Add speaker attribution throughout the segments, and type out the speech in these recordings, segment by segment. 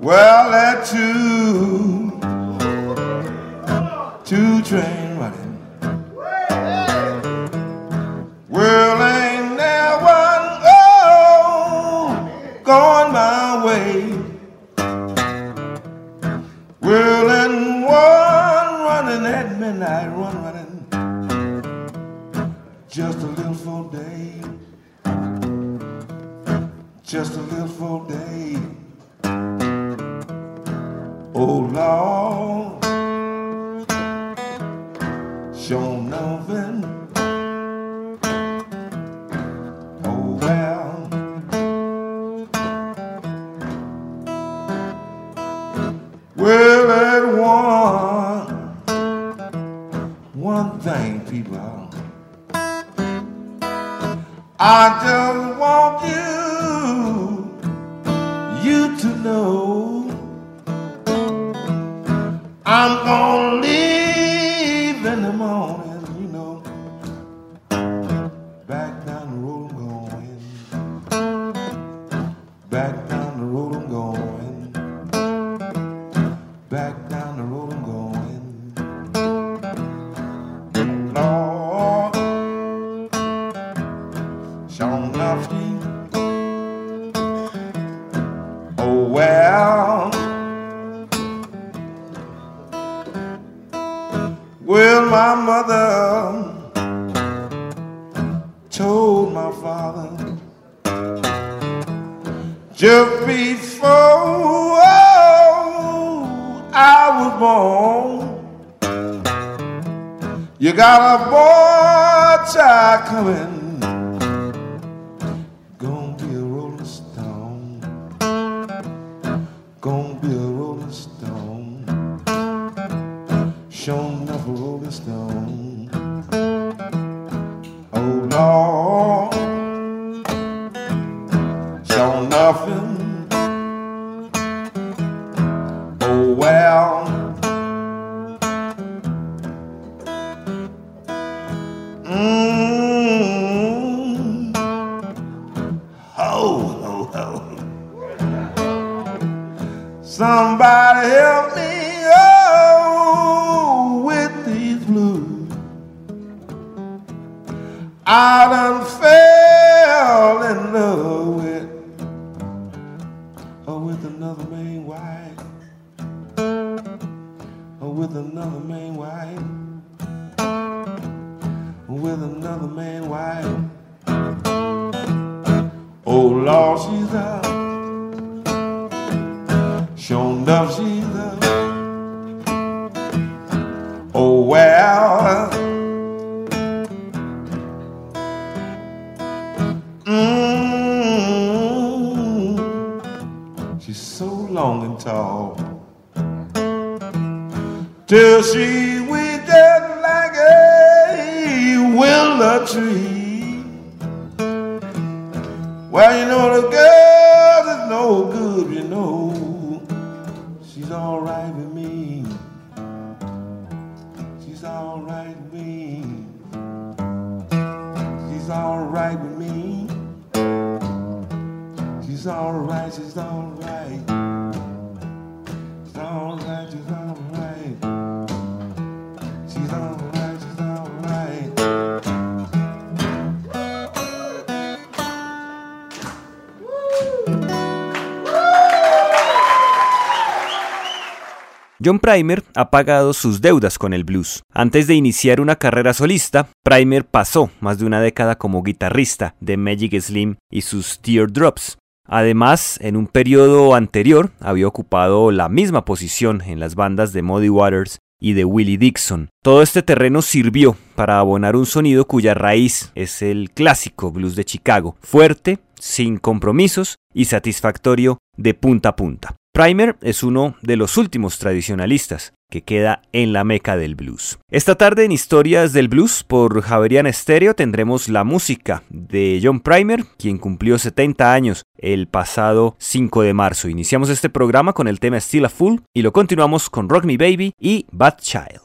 Speaker 1: Well, that two, two train just a little full day. Oh Lord, mother told my father just before oh, I was born. You got a boy child coming, long and tall. Till she just like a willow tree. Well, you know the girl is no good, you know. She's all right with me. She's all right with me. She's all right with me. She's all right, she's all right.
Speaker 2: John Primer ha pagado sus deudas con el blues. Antes de iniciar una carrera solista, Primer pasó más de una década como guitarrista de Magic Slim y sus Teardrops. Además, en un periodo anterior había ocupado la misma posición en las bandas de Muddy Waters y de Willie Dixon. Todo este terreno sirvió para abonar un sonido cuya raíz es el clásico blues de Chicago, fuerte, sin compromisos y satisfactorio de punta a punta. Primer es uno de los últimos tradicionalistas que queda en la meca del blues. Esta tarde en Historias del Blues por Javerian Stereo tendremos la música de John Primer, quien cumplió 70 años el pasado 5 de marzo. Iniciamos este programa con el tema Still a Fool y lo continuamos con Rock Me Baby y Bad Child.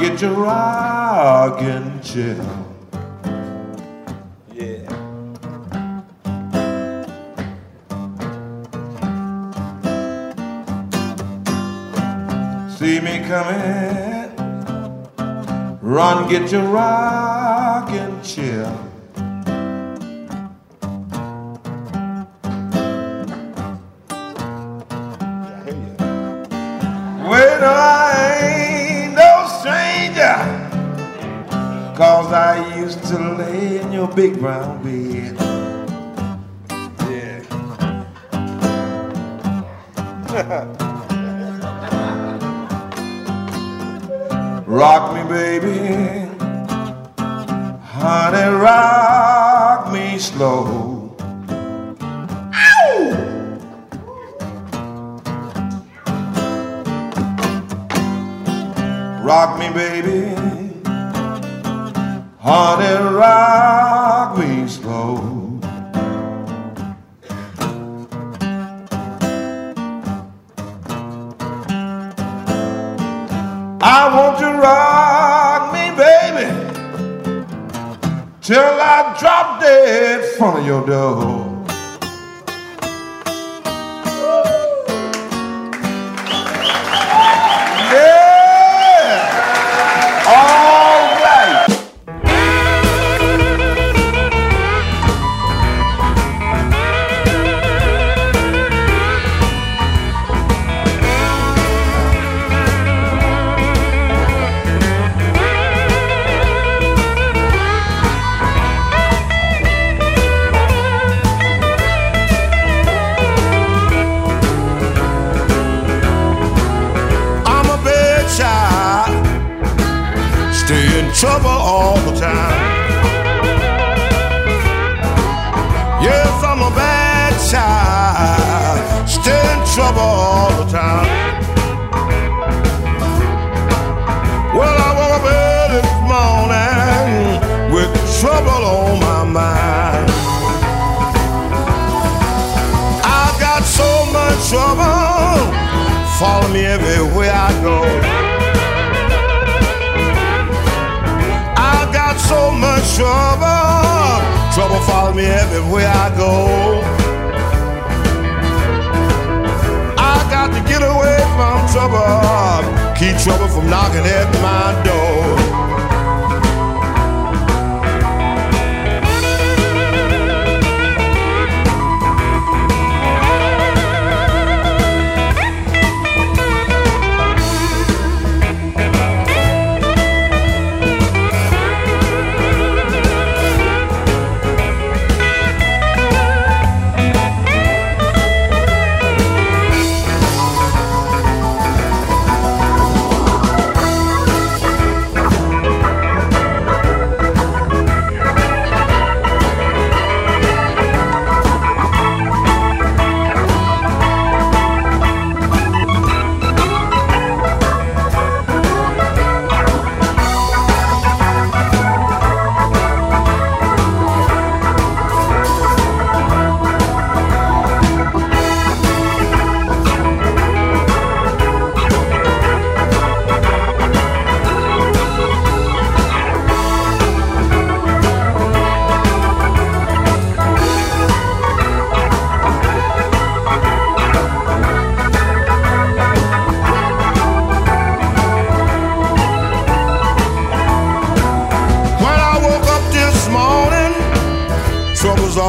Speaker 1: get your rocking chair. Yeah. See me coming. Run, get your rocking chair. your big brown bed. Yeah. rock me, baby. Honey, rock me slow. Rock me, baby on a rock we slow. I want to rock me, baby, till I drop dead in front of your door. trouble follow me everywhere I go. I've got so much trouble, trouble follow me everywhere I go. I got to get away from trouble, keep trouble from knocking at my door.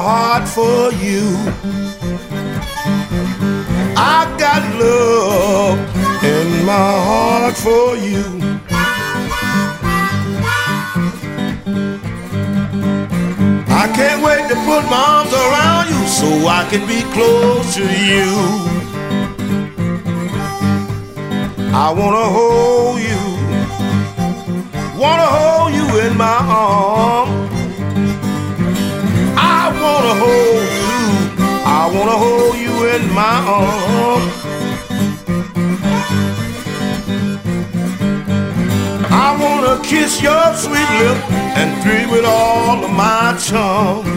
Speaker 1: heart for you. I got love in my heart for you. I can't wait to put my arms around you so I can be close to you. I wanna hold you, wanna hold you in my arms wanna hold you. I wanna hold you in my arms. I wanna kiss your sweet lip and dream with all of my charm.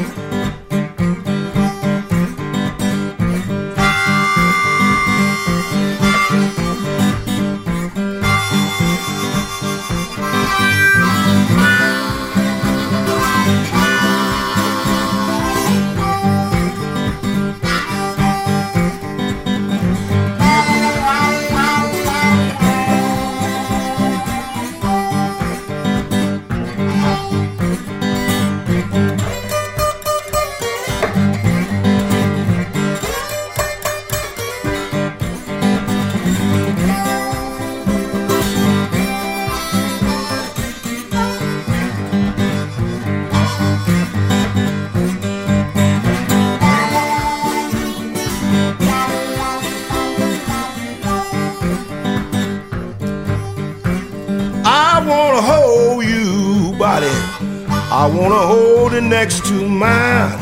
Speaker 1: Next to mine.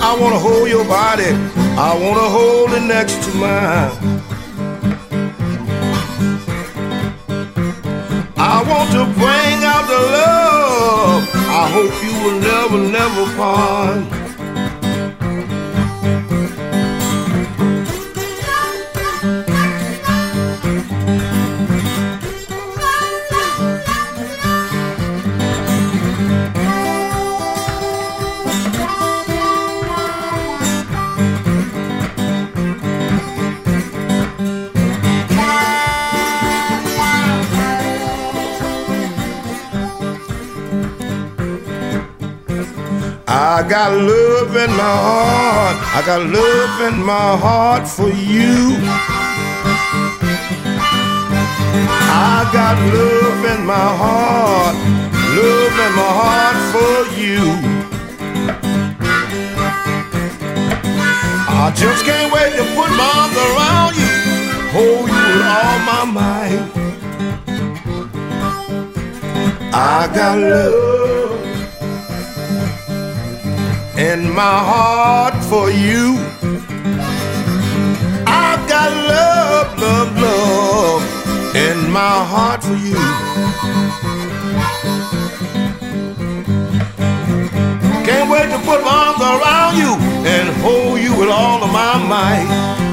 Speaker 1: I wanna hold your body. I wanna hold it next to mine. I want to bring out the love. I hope you will never, never part. I got love in my heart. I got love in my heart for you. I got love in my heart. Love in my heart for you. I just can't wait to put my arms around you. Hold you with all my might. I got love in my heart for you. I've got love, love, love in my heart for you. Can't wait to put my arms around you and hold you with all of my might.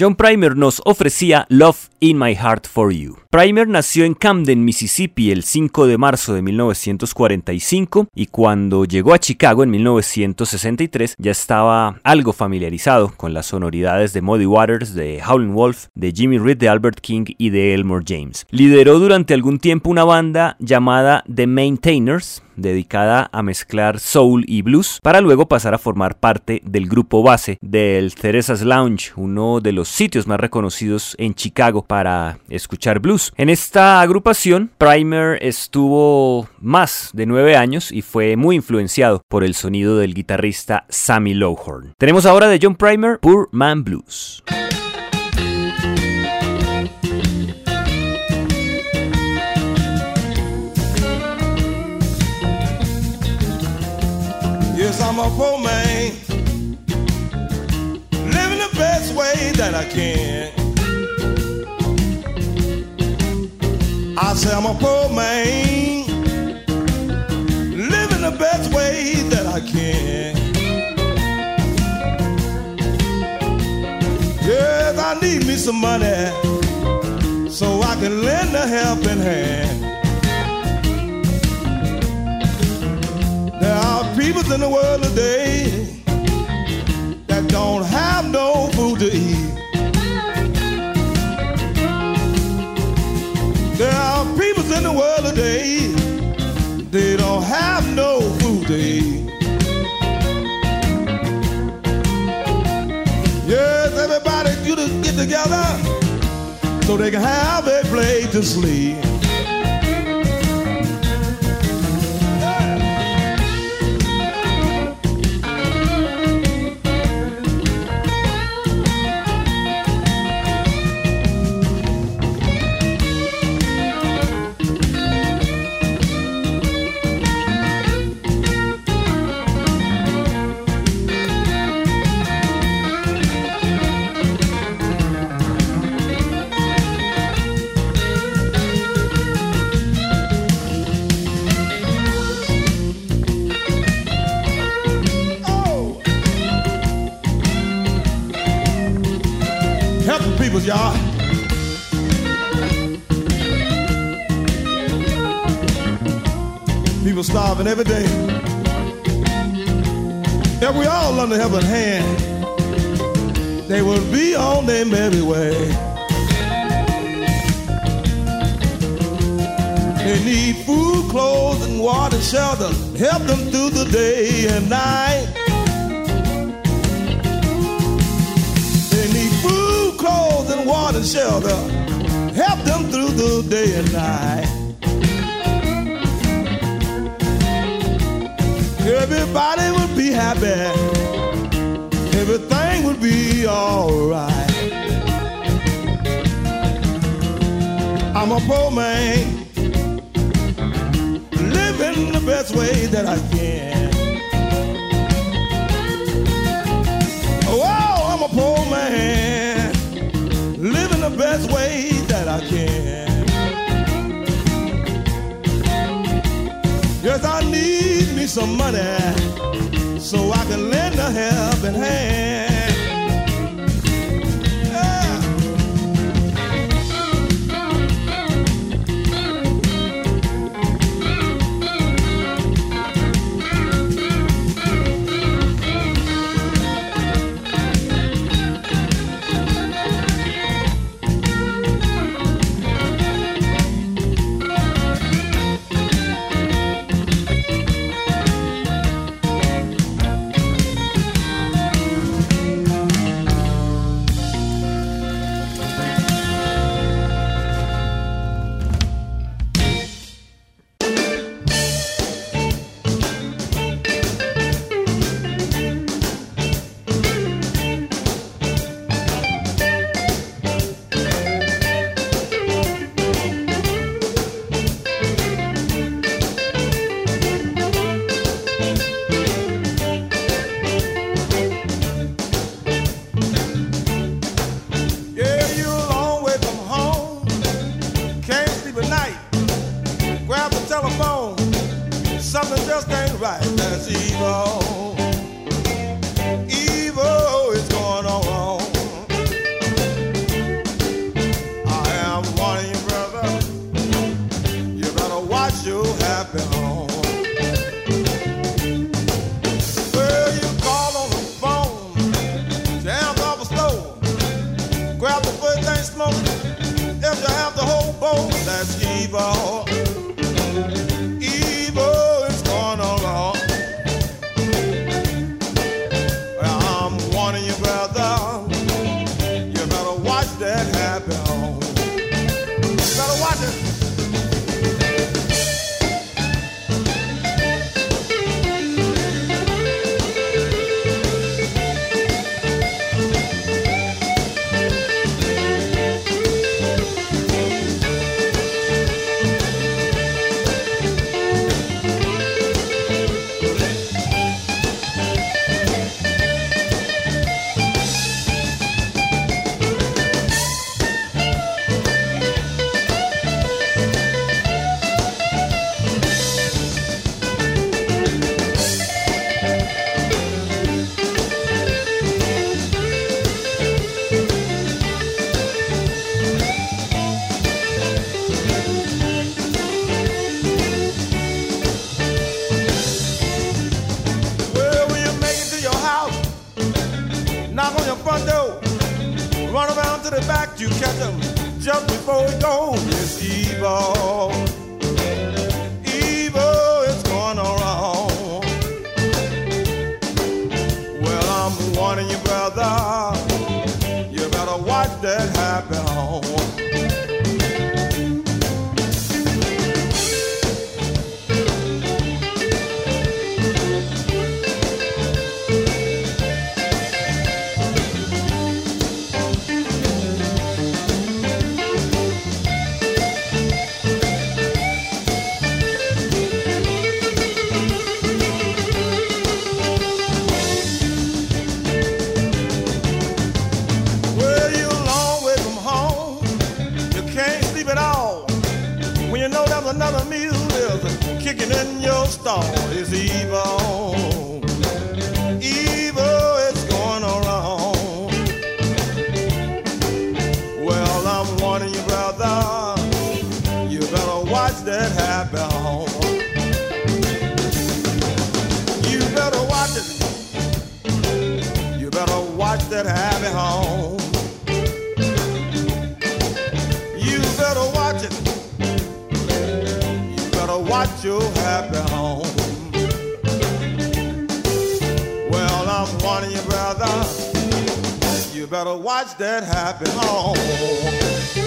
Speaker 2: John Primer nos ofrecía Love in My Heart for You. Primer nació en Camden, Mississippi el 5 de marzo de 1945 y cuando llegó a Chicago en 1963 ya estaba algo familiarizado con las sonoridades de Muddy Waters, de Howlin' Wolf, de Jimmy Reed, de Albert King y de Elmore James. Lideró durante algún tiempo una banda llamada The Maintainers, dedicada a mezclar soul y blues, para luego pasar a formar parte del grupo base del Theresa's Lounge, uno de los sitios más reconocidos en Chicago para escuchar blues. En esta agrupación, Primer estuvo más de nueve años y fue muy influenciado por el sonido del guitarrista Sammy Lowhorn. Tenemos ahora de John Primer, Poor Man Blues.
Speaker 1: A poor man. Living the best way that I can. I say I'm a poor man. Living the best way that I can. Yes, I need me some money so I can lend a helping hand. People in the world today that don't have no food to eat. There are people in the world today, they don't have no food to eat. Yes, everybody get together so they can have a place to sleep. Y'all. People starving every day. If we all a helping hand, they will be on their merry way. They need food, clothes, and water, shelter. Help them through the day and night. Water, shelter.
Speaker 3: help them through the day and night. Everybody would be happy. Everything would be alright. I'm a poor man, living the best way that I can. Oh, I'm a poor man, best way that I can. Yes, I need me some money so I can lend a helping hand. Watch that happy. You better watch it. You better watch that happy home. You better watch it. You better watch your happy home. Well, I'm warning you, brother. You better watch that happy home.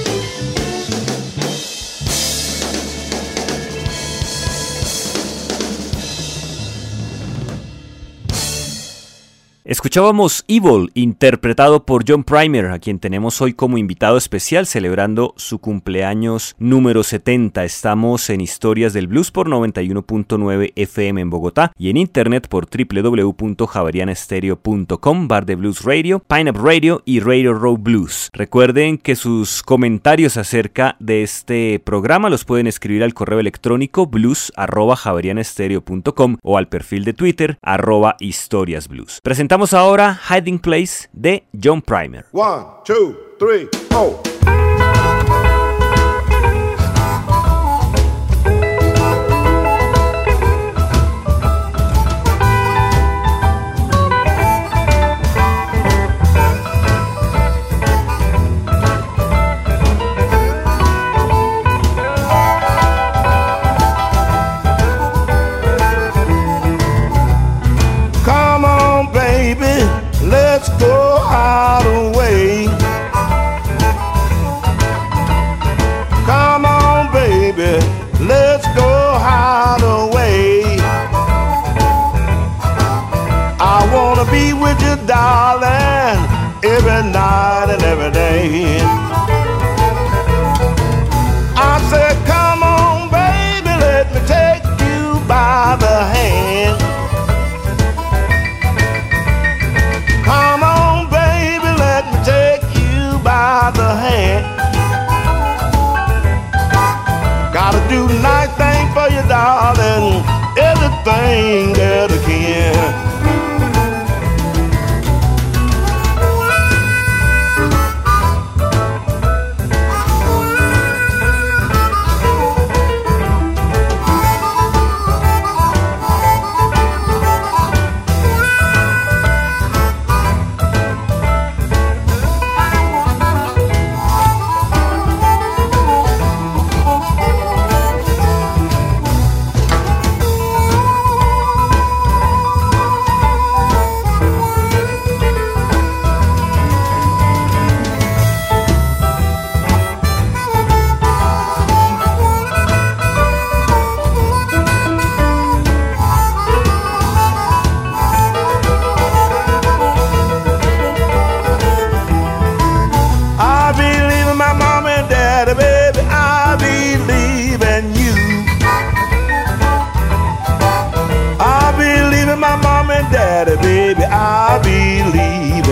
Speaker 2: Escuchábamos Evil, interpretado por John Primer, a quien tenemos hoy como invitado especial celebrando su cumpleaños número 70. Estamos en Historias del Blues por 91.9 FM en Bogotá y en internet por www.javarianestereo.com, Bar de Blues Radio, Pineapple Radio y Radio Row Blues. Recuerden que sus comentarios acerca de este programa los pueden escribir al correo electrónico blues.javarianestereo.com o al perfil de Twitter arroba historiasblues. Presentamos ahora Hiding Place de John Primer.
Speaker 1: One, two, three, four. I believe.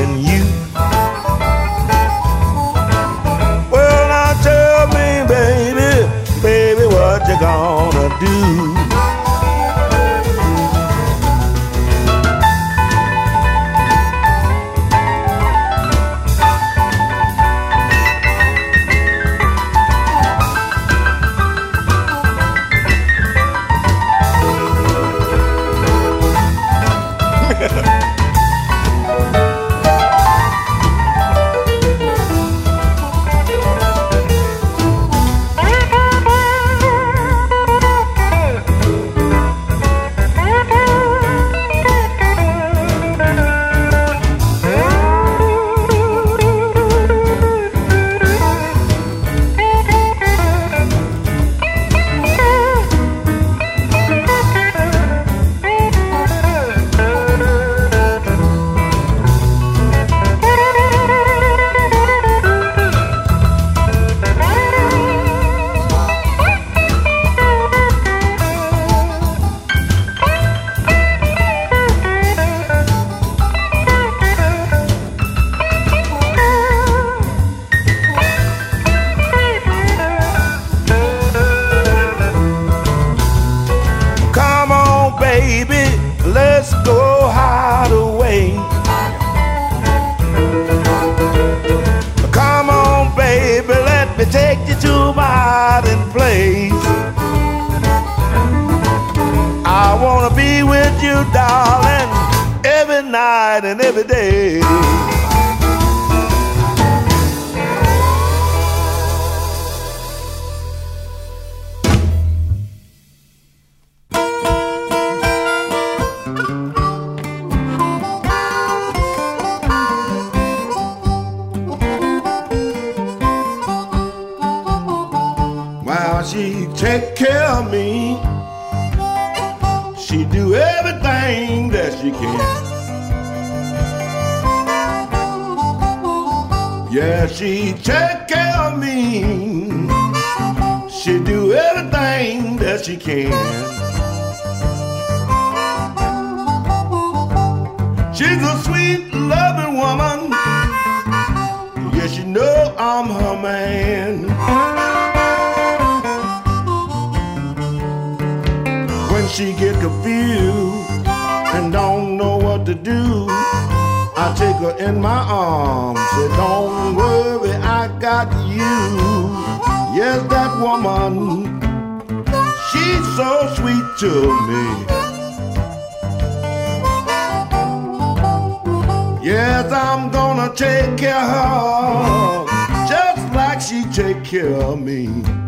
Speaker 1: darling, every night and every day. She take care of me. She do everything that she can. She's a sweet, loving woman. Yes, you know I'm her man. When she get confused and don't know what to do, take her in my arms. Say, don't worry, I got you. Yes, that woman, she's so sweet to me. Yes, I'm gonna take care of her just like she take care of me.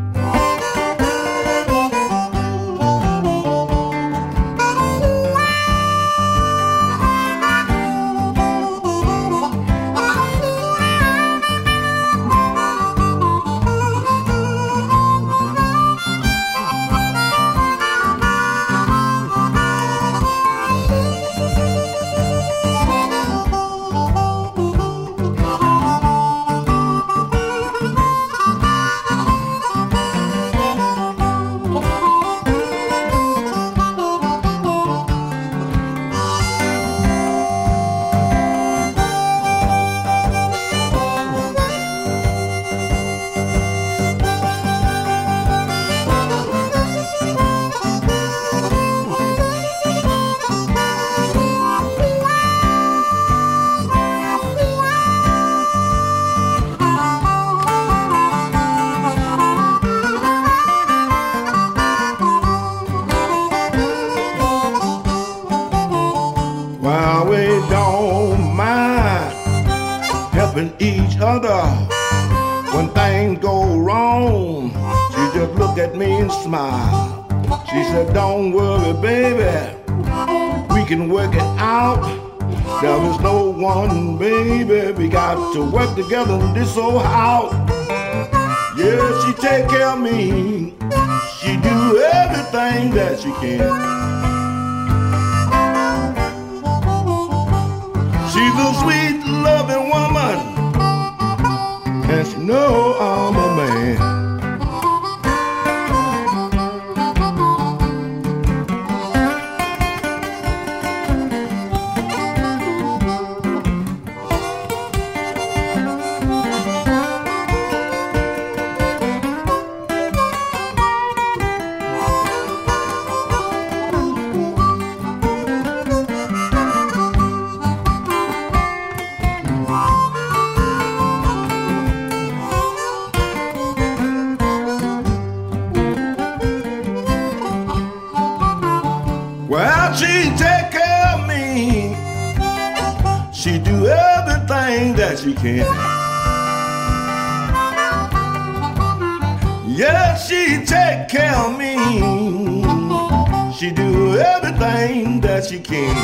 Speaker 1: She can.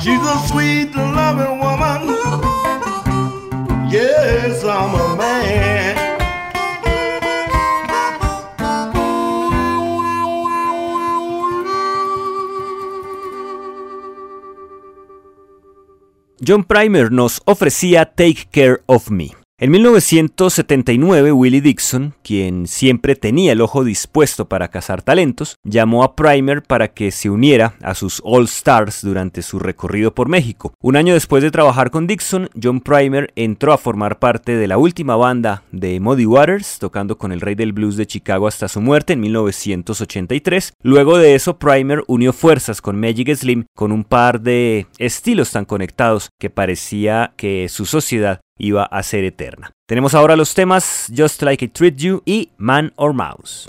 Speaker 1: She's a sweet, loving woman. Yes, I'm a man.
Speaker 2: John Primer nos ofrecía Take Care of Me. En 1979, Willie Dixon, quien siempre tenía el ojo dispuesto para cazar talentos, llamó a Primer para que se uniera a sus All Stars durante su recorrido por México. Un año después de trabajar con Dixon, John Primer entró a formar parte de la última banda de Muddy Waters, tocando con el rey del blues de Chicago hasta su muerte en 1983. Luego de eso, Primer unió fuerzas con Magic Slim con un par de estilos tan conectados que parecía que su sociedad iba a ser eterna. Tenemos ahora los temas Just Like I Treat You y Man or Mouse.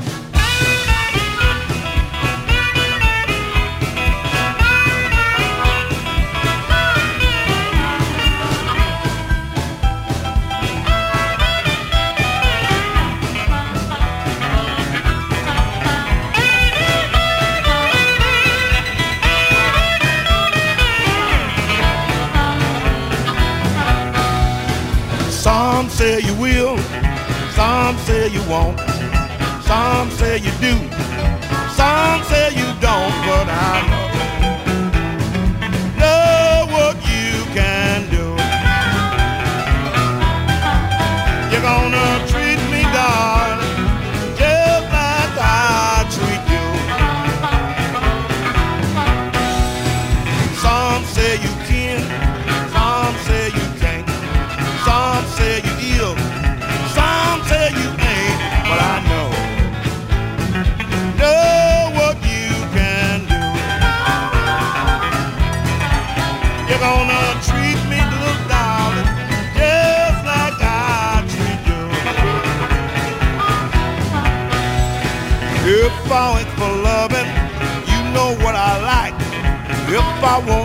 Speaker 1: You do,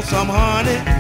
Speaker 1: some honey.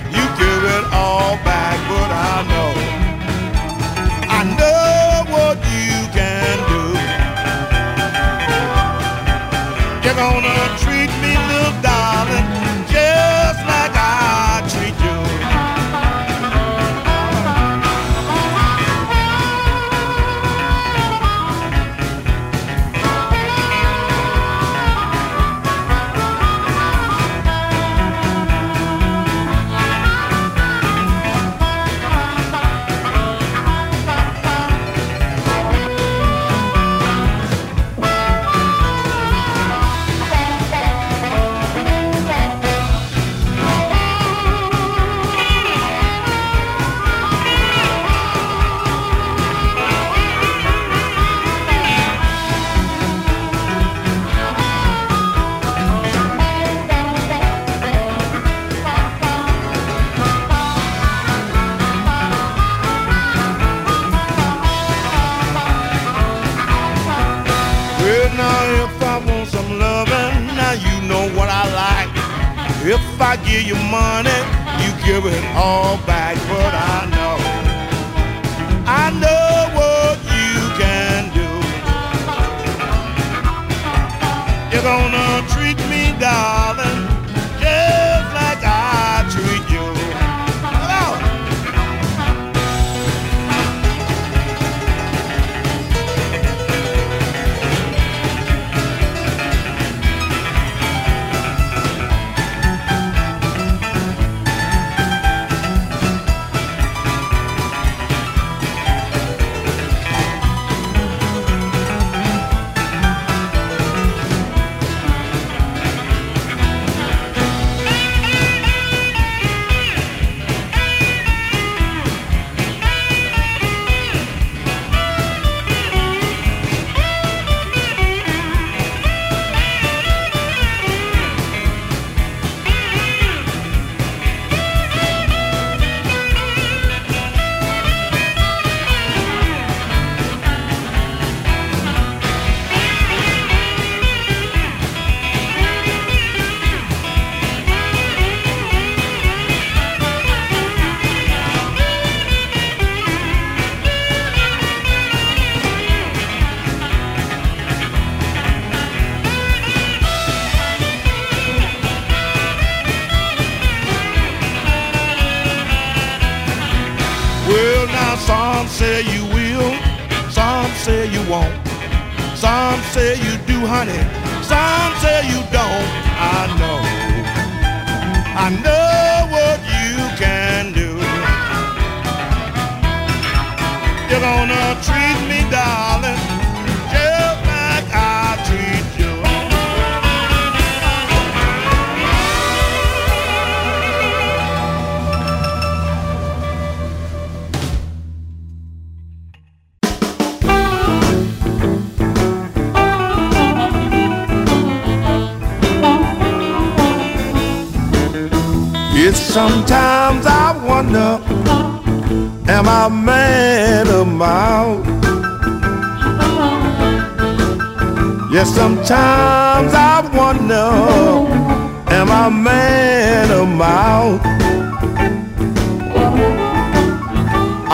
Speaker 1: out.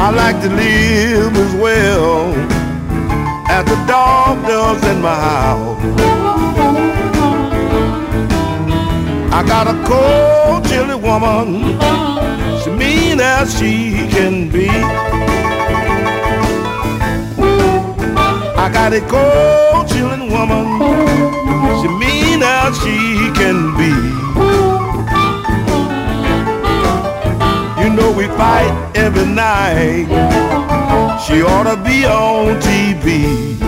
Speaker 1: I like to live as well as the dog does in my house. I got a cold, chilly woman, she mean as she can be. I got a cold, chilling woman, she mean as she can be. fight every night. She ought to be on TV.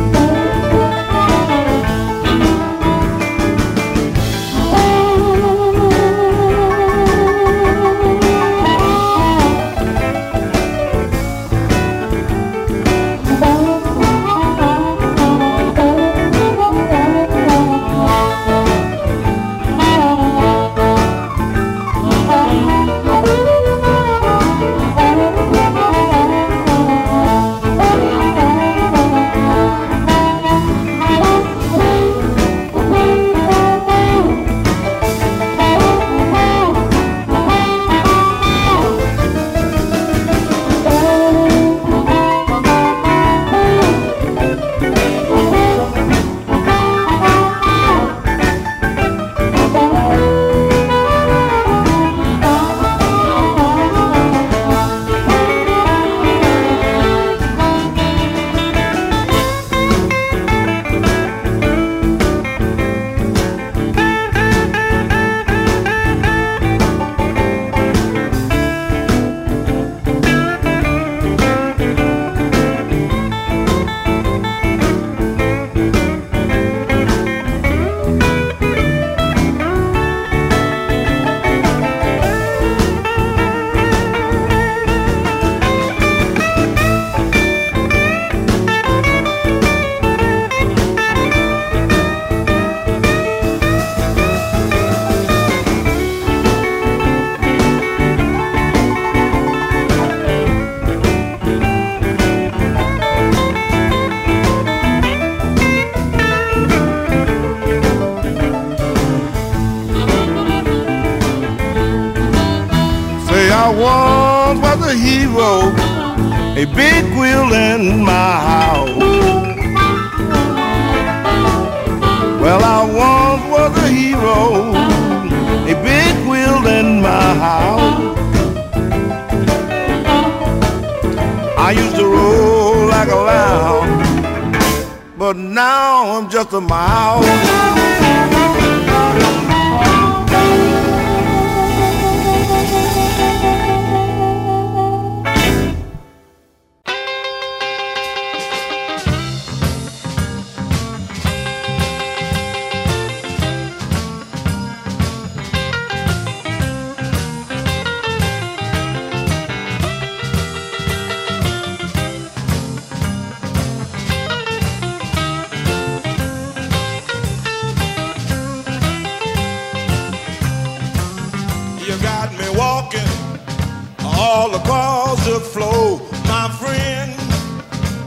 Speaker 1: all across the floor. My friend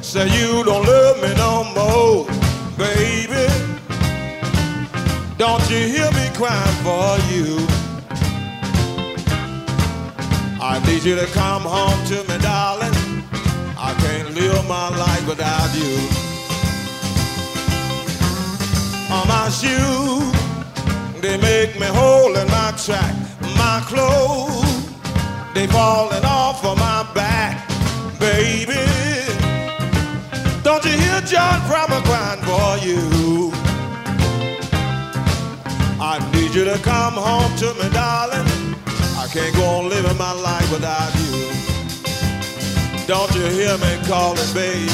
Speaker 1: said, You don't love me no more, baby. Don't you hear me crying for you? I need you to come home to me, darling. I can't live my life without you.
Speaker 3: On my shoes, they make me hole in my track. My clothes they falling off of my back, baby. Don't you hear John Crummer crying for you? I need you to come home to me, darling. I can't go on living my life without you. Don't you hear me calling, baby?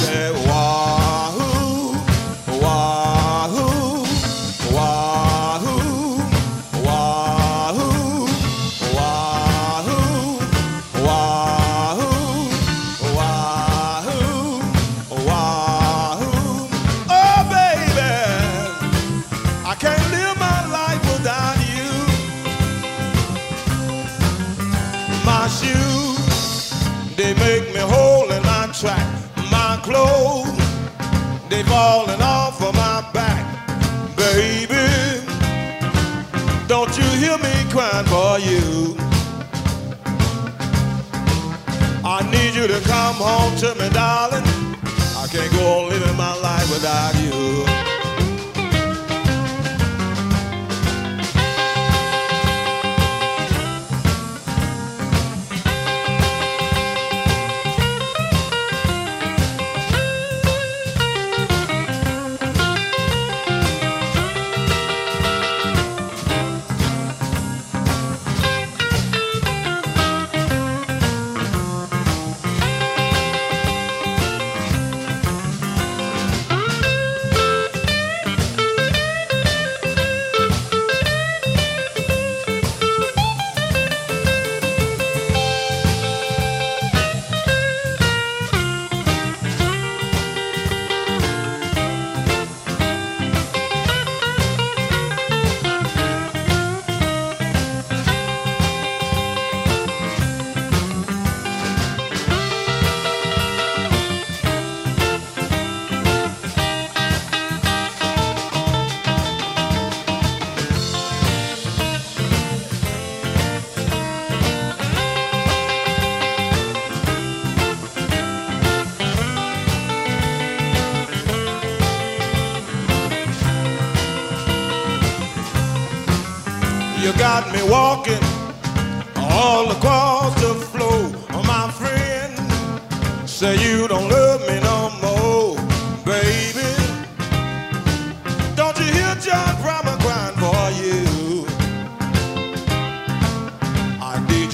Speaker 3: Wahoo, wahoo. falling off of my back, baby. Don't you hear me crying for you? I need you to come home to me, darling. I can't go on living my life without you.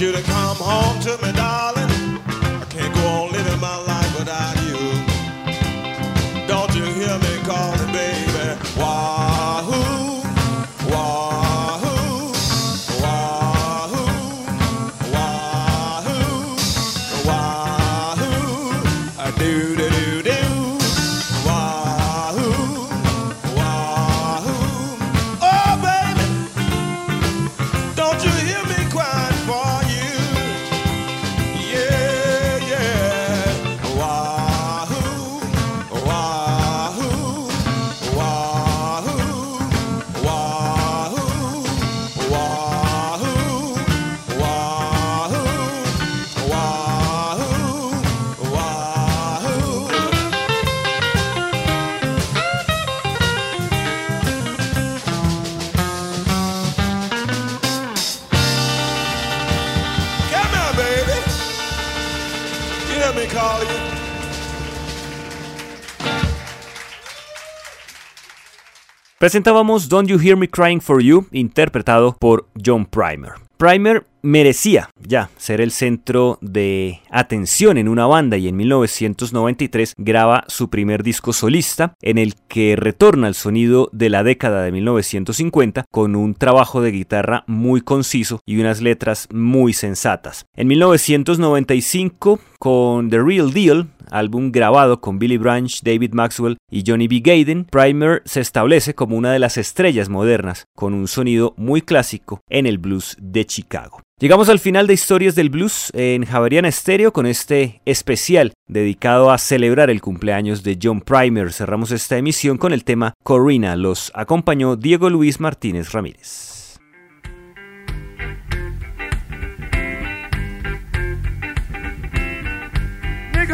Speaker 3: You to come home to me, darling.
Speaker 2: Presentábamos Don't You Hear Me Crying For You, interpretado por John Primer. Primer merecía ya ser el centro de atención en una banda y en 1993 graba su primer disco solista en el que retorna al sonido de la década de 1950 con un trabajo de guitarra muy conciso y unas letras muy sensatas. En 1995 con The Real Deal, álbum grabado con Billy Branch, David Maxwell y Johnny B. Gaden, Primer se establece como una de las estrellas modernas con un sonido muy clásico en el blues de Chicago. Llegamos al final de Historias del Blues en Javeriana Estéreo con este especial dedicado a celebrar el cumpleaños de John Primer. Cerramos esta emisión con el tema Corina. Los acompañó Diego Luis Martínez Ramírez.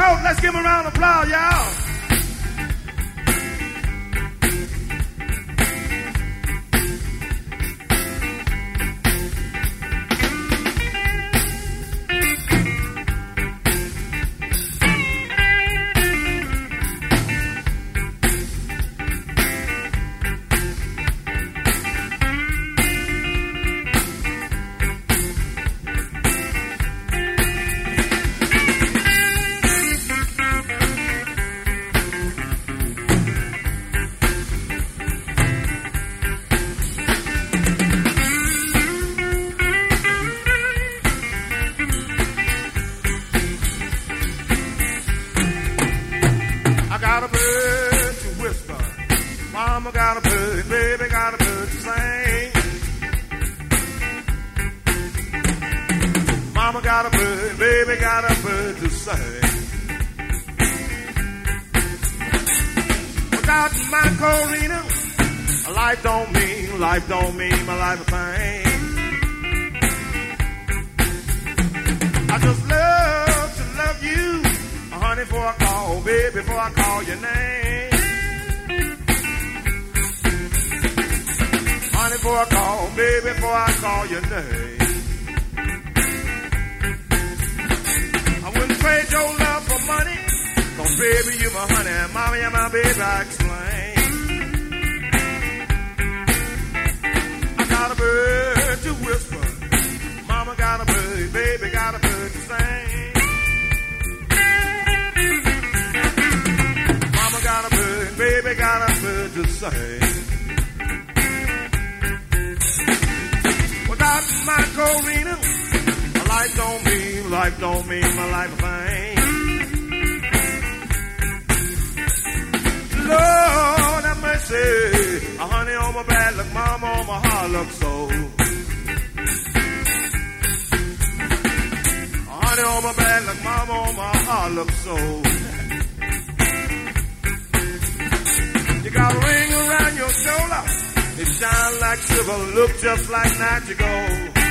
Speaker 3: Let's give him a round of applause, y'all. Life don't mean my life a thing. I just love to love you, honey, before I oh, call, baby, before I call your name. Honey, before I call, baby, before I call your name. I wouldn't trade your love for money, cause baby, you my honey, and mommy, you're my baby, I explain. To whisper, mama got a bird, baby got a bird to sing. Mama got a bird, baby got a bird to sing. Without my Corina, my life don't mean, life don't mean my life a thing. Lord have mercy, a honey on my back, look mama on my heart, look so. Honey on my back, look mama on oh, my heart, so. You got a ring around your shoulder. It shine like silver, look just like magic gold.